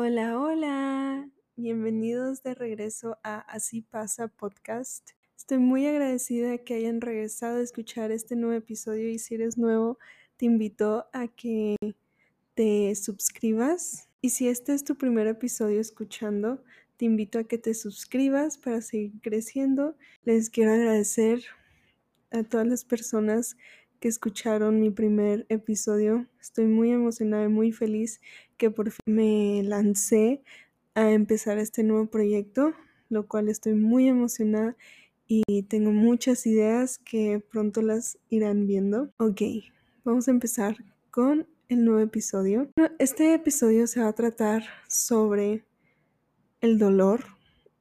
Hola, hola. Bienvenidos de regreso a Así pasa podcast. Estoy muy agradecida que hayan regresado a escuchar este nuevo episodio y si eres nuevo, te invito a que te suscribas. Y si este es tu primer episodio escuchando, te invito a que te suscribas para seguir creciendo. Les quiero agradecer a todas las personas que escucharon mi primer episodio. Estoy muy emocionada y muy feliz que por fin me lancé a empezar este nuevo proyecto, lo cual estoy muy emocionada y tengo muchas ideas que pronto las irán viendo. Ok, vamos a empezar con el nuevo episodio. Este episodio se va a tratar sobre el dolor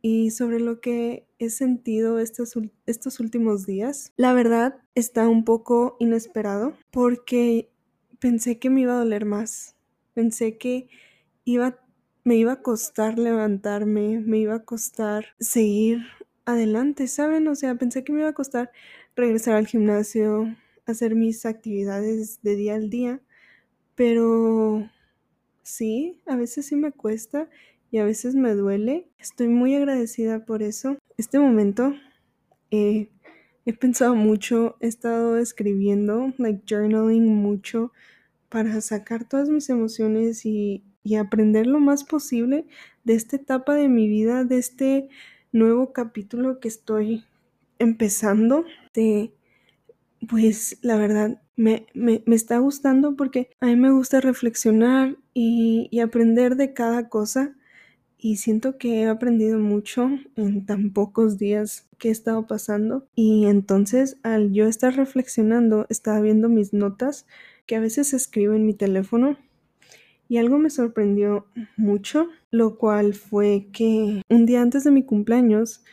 y sobre lo que he sentido estos, estos últimos días. La verdad está un poco inesperado porque pensé que me iba a doler más Pensé que iba, me iba a costar levantarme, me iba a costar seguir adelante, ¿saben? O sea, pensé que me iba a costar regresar al gimnasio, hacer mis actividades de día al día, pero sí, a veces sí me cuesta y a veces me duele. Estoy muy agradecida por eso. Este momento he pensado mucho, he estado escribiendo, like journaling mucho para sacar todas mis emociones y, aprender lo más posible de esta etapa de mi vida, de este nuevo capítulo que estoy empezando. De, pues la verdad me, está gustando porque a mí me gusta reflexionar y, y, aprender de cada cosa y siento que he aprendido mucho en tan pocos días que he estado pasando y entonces al yo estar reflexionando estaba viendo mis notas que a veces escribo en mi teléfono y algo me sorprendió mucho, lo cual fue que un día antes de mi cumpleaños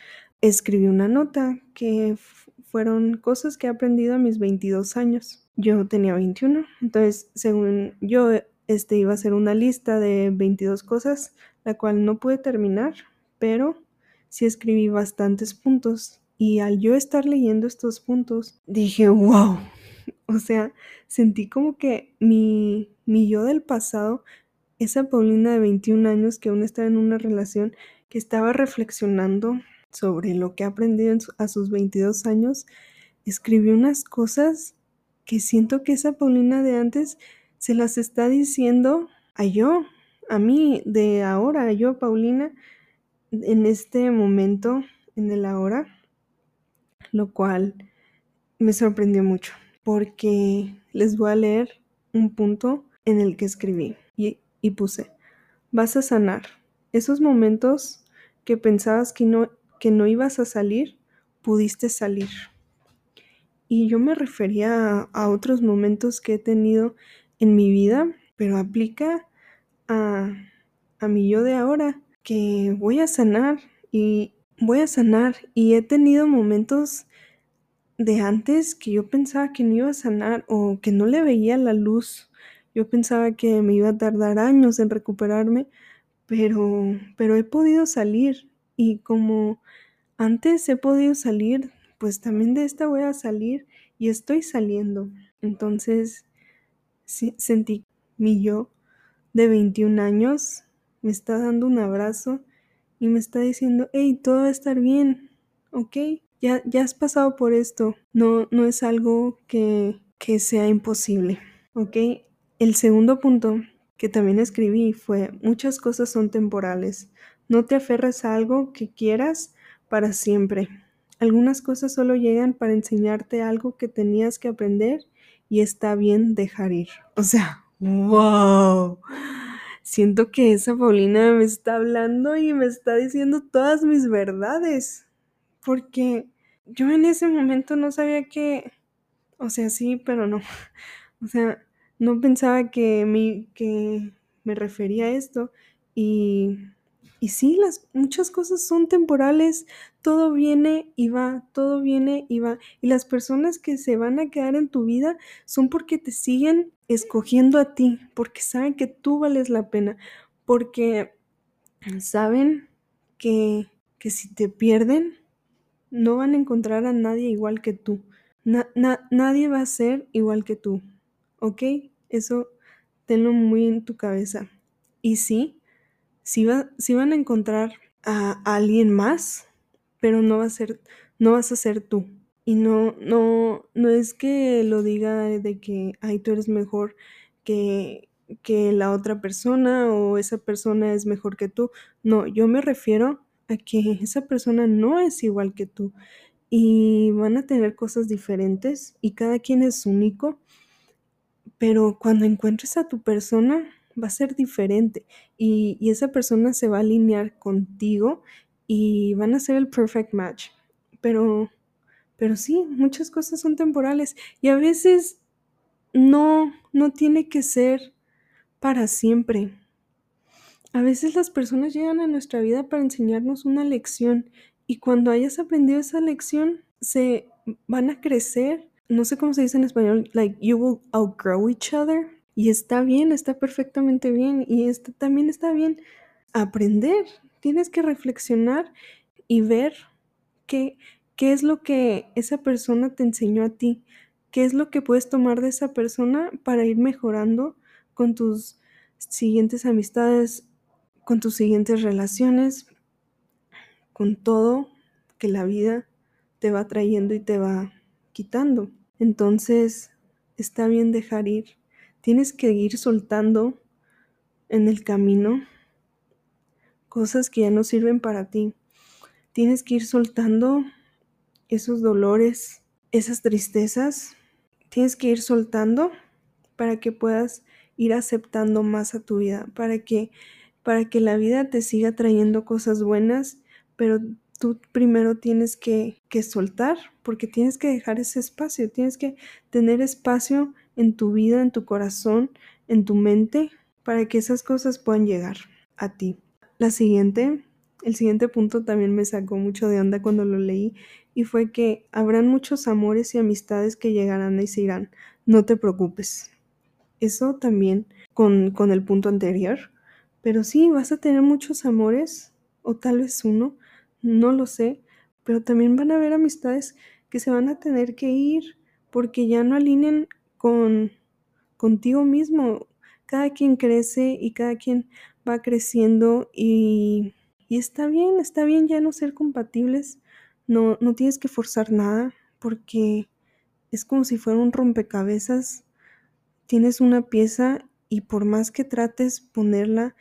escribí una nota que fueron cosas que he aprendido a mis 22 años. Yo tenía 21, entonces según yo este iba a ser una lista de 22 cosas, la cual no pude terminar, pero sí escribí bastantes puntos y al yo estar leyendo estos puntos dije, "Wow, o sea, sentí como que mi, mi yo del pasado, esa Paulina de 21 años que aún estaba en una relación, que estaba reflexionando sobre lo que ha aprendido a sus 22 años, escribió unas cosas que siento que esa Paulina de antes se las está diciendo a yo, a mí de ahora, a yo, Paulina, en este momento, en el ahora, lo cual me sorprendió mucho porque les voy a leer un punto en el que escribí y, puse, vas a sanar. Esos momentos que pensabas que no, que no ibas a salir, pudiste salir. Y yo me refería a, a otros momentos que he tenido en mi vida, pero aplica a, a mi yo de ahora, que voy a sanar y voy a sanar y he tenido momentos de antes que yo pensaba que no iba a sanar o que no le veía la luz. Yo pensaba que me iba a tardar años en recuperarme, pero, pero he podido salir y como antes he podido salir, pues también de esta voy a salir y estoy saliendo. Entonces sentí mi yo de 21 años me está dando un abrazo y me está diciendo, hey, todo va a estar bien, ¿ok? Ya, has pasado por esto, no, no es algo que, que sea imposible, ¿ok? El segundo punto que también escribí fue, muchas cosas son temporales, no te aferres a algo que quieras para siempre. Algunas cosas solo llegan para enseñarte algo que tenías que aprender y está bien dejar ir. O sea, wow. Siento que esa Paulina me está hablando y me está diciendo todas mis verdades. Porque yo en ese momento no sabía que, o sea, sí, pero no. O sea, no pensaba que me, que me refería a esto. Y, y sí, las, muchas cosas son temporales. Todo viene y va, todo viene y va. Y las personas que se van a quedar en tu vida son porque te siguen escogiendo a ti, porque saben que tú vales la pena, porque saben que, que si te pierden, no van a encontrar a nadie igual que tú. nadie va a ser igual que tú. ¿Ok? Eso tenlo muy en tu cabeza. Y sí, sí, va, van a encontrar a, alguien más, pero no va a ser, vas a ser tú. Y no, no, no es que lo diga de que, ay, tú eres mejor que, que la otra persona o esa persona es mejor que tú. No, yo me refiero a que esa persona no es igual que tú y van a tener cosas diferentes y cada quien es único, pero cuando encuentres a tu persona va a ser diferente y, y esa persona se va a alinear contigo y van a ser el perfect match. Pero, pero sí, muchas cosas son temporales y a veces no, no tiene que ser para siempre. A veces las personas llegan a nuestra vida para enseñarnos una lección y cuando hayas aprendido esa lección, se van a crecer. No sé cómo se dice en español, like you will outgrow each other. Y está bien, está perfectamente bien. Y está, también está bien aprender. Tienes que reflexionar y ver qué, qué es lo que esa persona te enseñó a ti. ¿Qué es lo que puedes tomar de esa persona para ir mejorando con tus siguientes amistades, con tus siguientes relaciones, con todo que la vida te va trayendo y te va quitando. Entonces, está bien dejar ir. Tienes que ir soltando en el camino cosas que ya no sirven para ti. Tienes que ir soltando esos dolores, esas tristezas. Tienes que ir soltando para que puedas ir aceptando más a tu vida, para que para que la vida te siga trayendo cosas buenas, pero tú primero tienes que, que, soltar, porque tienes que dejar ese espacio, tienes que tener espacio en tu vida, en tu corazón, en tu mente, para que esas cosas puedan llegar a ti. La siguiente, el siguiente punto también me sacó mucho de onda cuando lo leí y fue que habrán muchos amores y amistades que llegarán y se irán. No te preocupes. Eso también con, con el punto anterior. Pero sí, vas a tener muchos amores, o tal vez uno, no lo sé, pero también van a haber amistades que se van a tener que ir porque ya no alineen con contigo mismo. Cada quien crece y cada quien va creciendo y, y está bien, está bien ya no ser compatibles. No, no tienes que forzar nada porque es como si fuera un rompecabezas. Tienes una pieza y por más que trates ponerla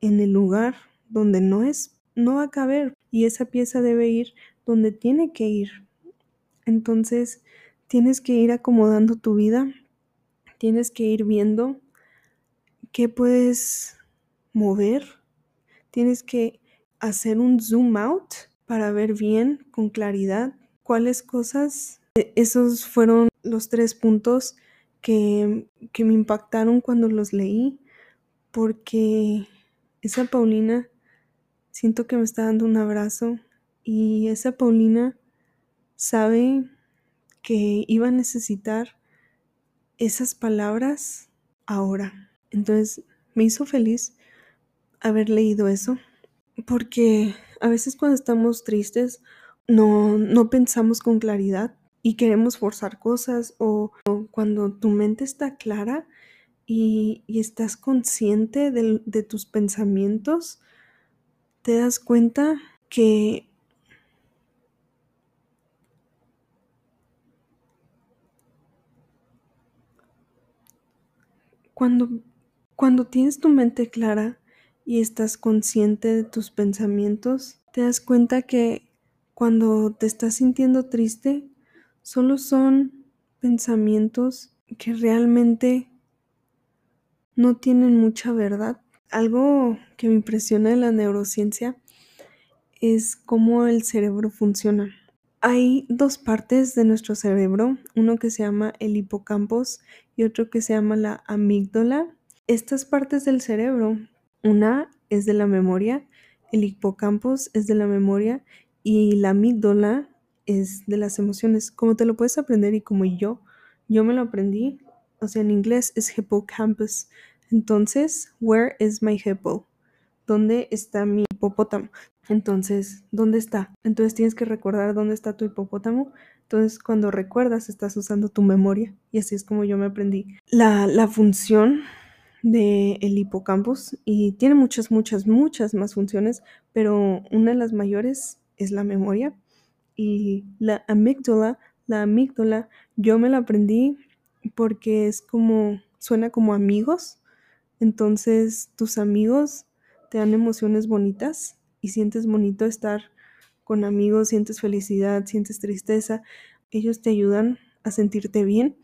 en el lugar donde no es no va a caber y esa pieza debe ir donde tiene que ir. Entonces, tienes que ir acomodando tu vida, tienes que ir viendo qué puedes mover, tienes que hacer un zoom out para ver bien, con claridad, cuáles cosas. E, esos fueron los tres puntos que, que me impactaron cuando los leí, porque esa Paulina Siento que me está dando un abrazo y esa Paulina sabe que iba a necesitar esas palabras ahora. Entonces me hizo feliz haber leído eso porque a veces cuando estamos tristes no, no pensamos con claridad y queremos forzar cosas o, cuando tu mente está clara y, estás consciente de tus pensamientos, te das cuenta que cuando, cuando tienes tu mente clara y estás consciente de tus pensamientos, te das cuenta que cuando te estás sintiendo triste, solo son pensamientos que realmente no tienen mucha verdad algo que me impresiona de la neurociencia es cómo el cerebro funciona. Hay dos partes de nuestro cerebro, uno que se llama el hipocampos y otro que se llama la amígdala. Estas partes del cerebro, una es de la memoria, el hipocampos es de la memoria y la amígdala es de las emociones. Como te lo puedes aprender y como yo, yo me lo aprendí, o sea, en inglés es hippocampus, entonces, where is my hippo? ¿Dónde está mi hipopótamo? Entonces, ¿dónde está? Entonces tienes que recordar dónde está tu hipopótamo. Entonces, cuando recuerdas, estás usando tu memoria. Y así es como yo me aprendí. La, la función del el hipocampus y tiene muchas, muchas, muchas más funciones, pero una de las mayores es la memoria y la amígdala, la amígdala, yo me la aprendí porque es como, suena como amigos, entonces tus amigos te dan emociones bonitas y sientes bonito estar con amigos, sientes felicidad, sientes tristeza, ellos te ayudan a sentirte bien,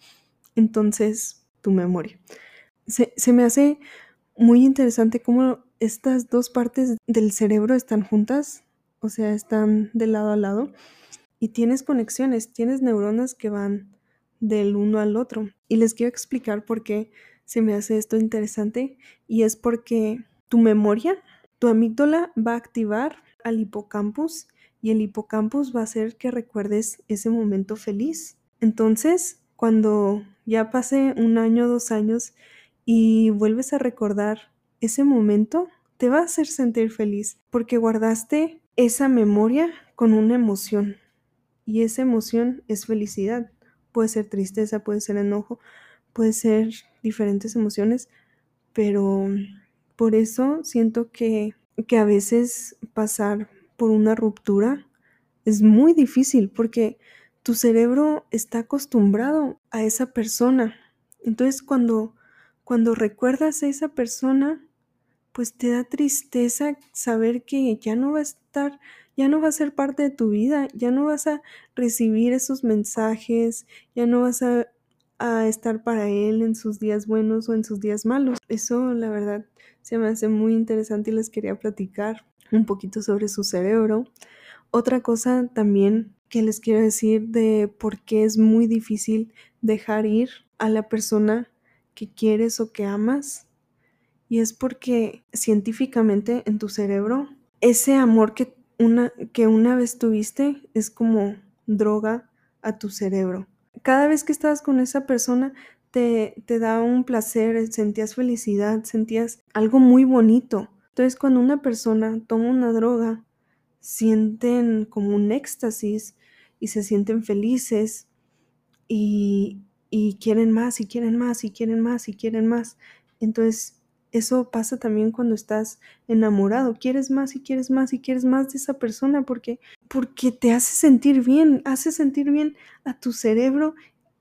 entonces tu memoria. Se, se me hace muy interesante cómo estas dos partes del cerebro están juntas, o sea, están de lado a lado y tienes conexiones, tienes neuronas que van del uno al otro. Y les quiero explicar por qué se me hace esto interesante y es porque tu memoria, tu amígdala va a activar al hipocampus y el hipocampus va a hacer que recuerdes ese momento feliz. Entonces, cuando ya pase un año, dos años y vuelves a recordar ese momento, te va a hacer sentir feliz porque guardaste esa memoria con una emoción y esa emoción es felicidad. Puede ser tristeza, puede ser enojo, puede ser diferentes emociones, pero por eso siento que, que a veces pasar por una ruptura es muy difícil porque tu cerebro está acostumbrado a esa persona. Entonces cuando, cuando recuerdas a esa persona, pues te da tristeza saber que ya no va a estar, ya no va a ser parte de tu vida, ya no vas a recibir esos mensajes, ya no vas a, a estar para él en sus días buenos o en sus días malos. Eso la verdad se me hace muy interesante y les quería platicar un poquito sobre su cerebro. Otra cosa también que les quiero decir de por qué es muy difícil dejar ir a la persona que quieres o que amas y es porque científicamente en tu cerebro, ese amor que una, que una vez tuviste es como droga a tu cerebro. Cada vez que estabas con esa persona, te, te da un placer, sentías felicidad, sentías algo muy bonito. Entonces, cuando una persona toma una droga, sienten como un éxtasis y se sienten felices y, y quieren más y quieren más y quieren más y quieren más. Entonces, eso pasa también cuando estás enamorado. Quieres más y quieres más y quieres más de esa persona porque, porque te hace sentir bien, hace sentir bien a tu cerebro,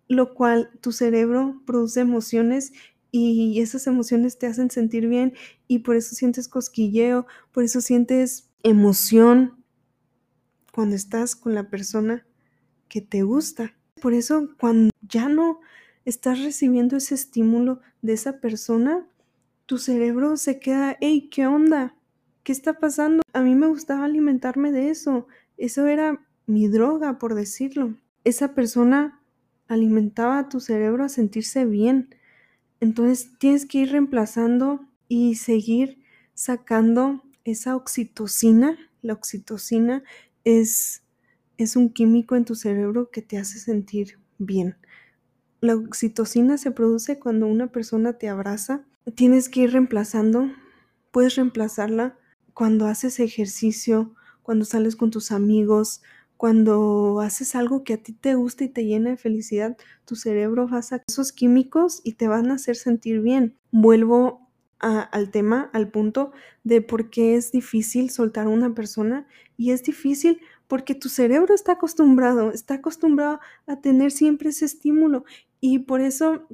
lo cual tu cerebro produce emociones y esas emociones te hacen sentir bien y por eso sientes cosquilleo, por eso sientes emoción cuando estás con la persona que te gusta. Por eso cuando ya no estás recibiendo ese estímulo de esa persona, tu cerebro se queda, hey, ¿qué onda? ¿Qué está pasando? A mí me gustaba alimentarme de eso. Eso era mi droga, por decirlo. Esa persona alimentaba a tu cerebro a sentirse bien. Entonces tienes que ir reemplazando y seguir sacando esa oxitocina. La oxitocina es, es un químico en tu cerebro que te hace sentir bien. La oxitocina se produce cuando una persona te abraza tienes que ir reemplazando, puedes reemplazarla cuando haces ejercicio, cuando sales con tus amigos, cuando haces algo que a ti te gusta y te llena de felicidad, tu cerebro va a sacar esos químicos y te van a hacer sentir bien. Vuelvo al tema, al punto de por qué es difícil soltar a una persona y es difícil porque tu cerebro está acostumbrado, está acostumbrado a tener siempre ese estímulo y por eso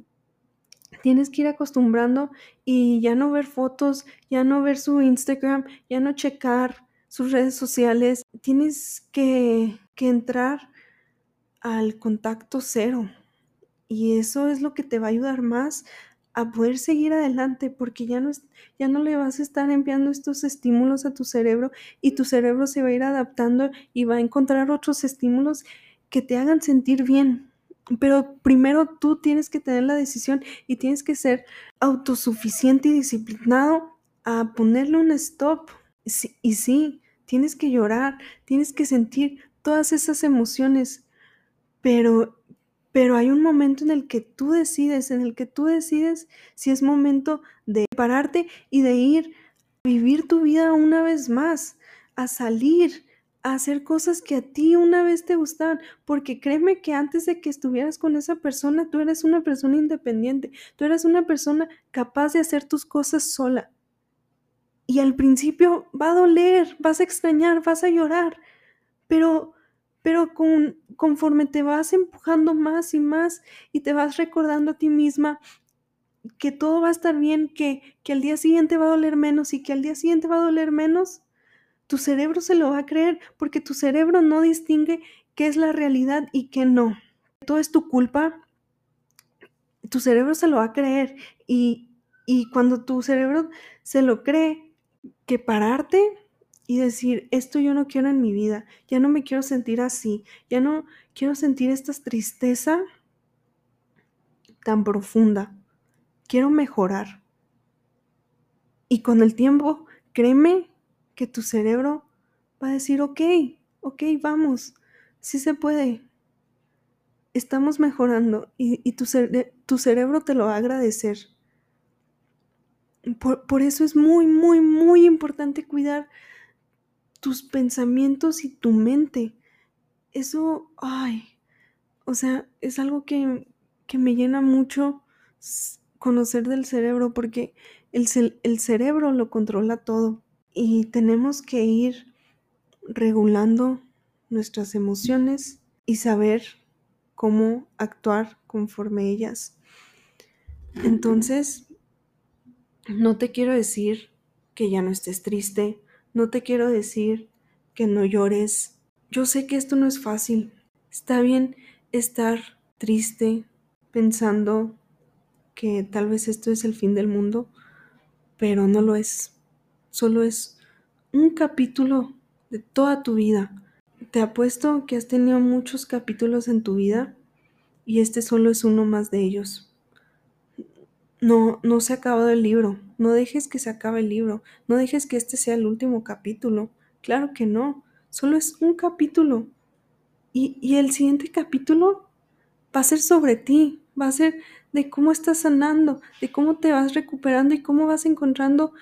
tienes que ir acostumbrando y ya no ver fotos, ya no ver su Instagram, ya no checar sus redes sociales. Tienes que, que entrar al contacto cero. Y eso es lo que te va a ayudar más a poder seguir adelante porque ya no, ya no le vas a estar enviando estos estímulos a tu cerebro y tu cerebro se va a ir adaptando y va a encontrar otros estímulos que te hagan sentir bien. Pero primero tú tienes que tener la decisión y tienes que ser autosuficiente y disciplinado a ponerle un stop. y sí, tienes que llorar, tienes que sentir todas esas emociones, pero pero hay un momento en el que tú decides, en el que tú decides si es momento de pararte y de ir a vivir tu vida una vez más, a salir, hacer cosas que a ti una vez te gustaban, porque créeme que antes de que estuvieras con esa persona, tú eres una persona independiente, tú eres una persona capaz de hacer tus cosas sola. Y al principio va a doler, vas a extrañar, vas a llorar, pero pero con, conforme te vas empujando más y más y te vas recordando a ti misma que todo va a estar bien, que, que al día siguiente va a doler menos y que al día siguiente va a doler menos, tu cerebro se lo va a creer porque tu cerebro no distingue qué es la realidad y qué no. Todo es tu culpa. Tu cerebro se lo va a creer y, y cuando tu cerebro se lo cree, que pararte y decir, esto yo no quiero en mi vida, ya no me quiero sentir así, ya no quiero sentir esta tristeza tan profunda, quiero mejorar. Y con el tiempo, créeme tu cerebro va a decir, ok, ok, vamos, sí se puede. Estamos mejorando y, tu, tu, cerebro te lo va a agradecer. Por, por eso es muy, muy, muy importante cuidar tus pensamientos y tu mente. Eso, ay, o sea, es algo que, que me llena mucho conocer del cerebro porque el, el cerebro lo controla todo y tenemos que ir regulando nuestras emociones y saber cómo actuar conforme ellas. Entonces, no te quiero decir que ya no estés triste, no te quiero decir que no llores. Yo sé que esto no es fácil. Está bien estar triste pensando que tal vez esto es el fin del mundo, pero no lo es solo es un capítulo de toda tu vida. Te apuesto que has tenido muchos capítulos en tu vida y este solo es uno más de ellos. No, no se ha acabado el libro. No dejes que se acabe el libro. No dejes que este sea el último capítulo. Claro que no. Solo es un capítulo. Y, y el siguiente capítulo va a ser sobre ti. Va a ser de cómo estás sanando, de cómo te vas recuperando y cómo vas encontrando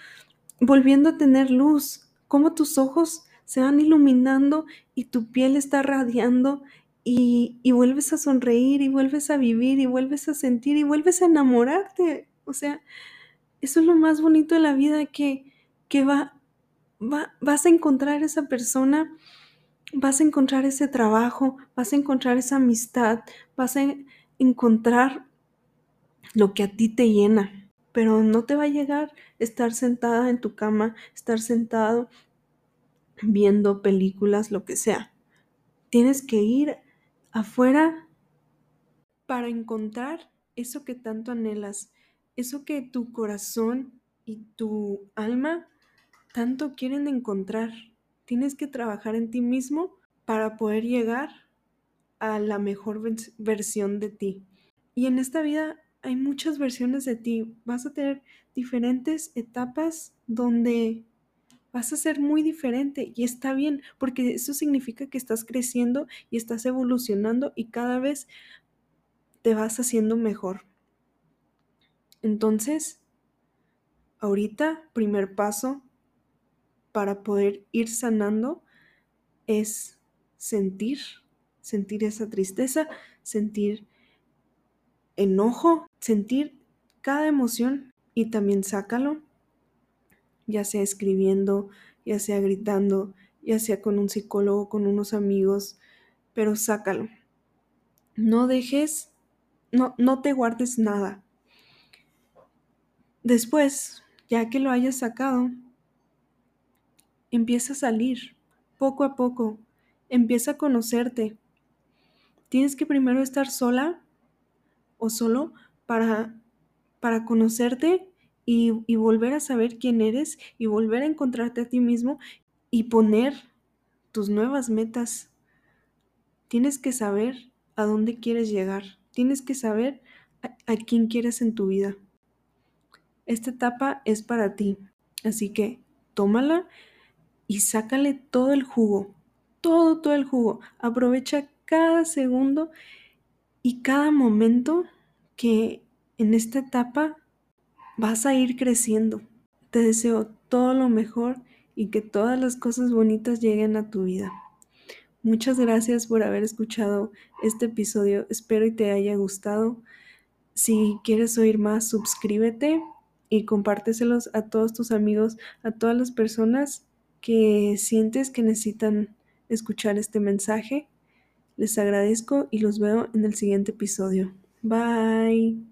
volviendo a tener luz, cómo tus ojos se van iluminando y tu piel está radiando y, vuelves a sonreír y vuelves a vivir y vuelves a sentir y vuelves a enamorarte. O sea, eso es lo más bonito de la vida que, que va, va, vas a encontrar esa persona, vas a encontrar ese trabajo, vas a encontrar esa amistad, vas a encontrar lo que a ti te llena pero no te va a llegar estar sentada en tu cama, estar sentado viendo películas, lo que sea. Tienes que ir afuera para encontrar eso que tanto anhelas, eso que tu corazón y tu alma tanto quieren encontrar. Tienes que trabajar en ti mismo para poder llegar a la mejor versión de ti. Y en esta vida hay muchas versiones de ti. Vas a tener diferentes etapas donde vas a ser muy diferente y está bien, porque eso significa que estás creciendo y estás evolucionando y cada vez te vas haciendo mejor. Entonces, ahorita, primer paso para poder ir sanando es sentir, sentir esa tristeza, sentir enojo, sentir cada emoción y también sácalo, ya sea escribiendo, ya sea gritando, ya sea con un psicólogo, con unos amigos, pero sácalo. No dejes, no, no te guardes nada. Después, ya que lo hayas sacado, empieza a salir poco a poco, empieza a conocerte. Tienes que primero estar sola o solo para, para conocerte y, volver a saber quién eres y volver a encontrarte a ti mismo y poner tus nuevas metas. Tienes que saber a dónde quieres llegar. Tienes que saber a, a, quién quieres en tu vida. Esta etapa es para ti. Así que tómala y sácale todo el jugo. Todo, todo el jugo. Aprovecha cada segundo y cada momento que en esta etapa vas a ir creciendo. Te deseo todo lo mejor y que todas las cosas bonitas lleguen a tu vida. Muchas gracias por haber escuchado este episodio. Espero y te haya gustado. Si quieres oír más, suscríbete y compárteselos a todos tus amigos, a todas las personas que sientes que necesitan escuchar este mensaje. Les agradezco y los veo en el siguiente episodio. Bye.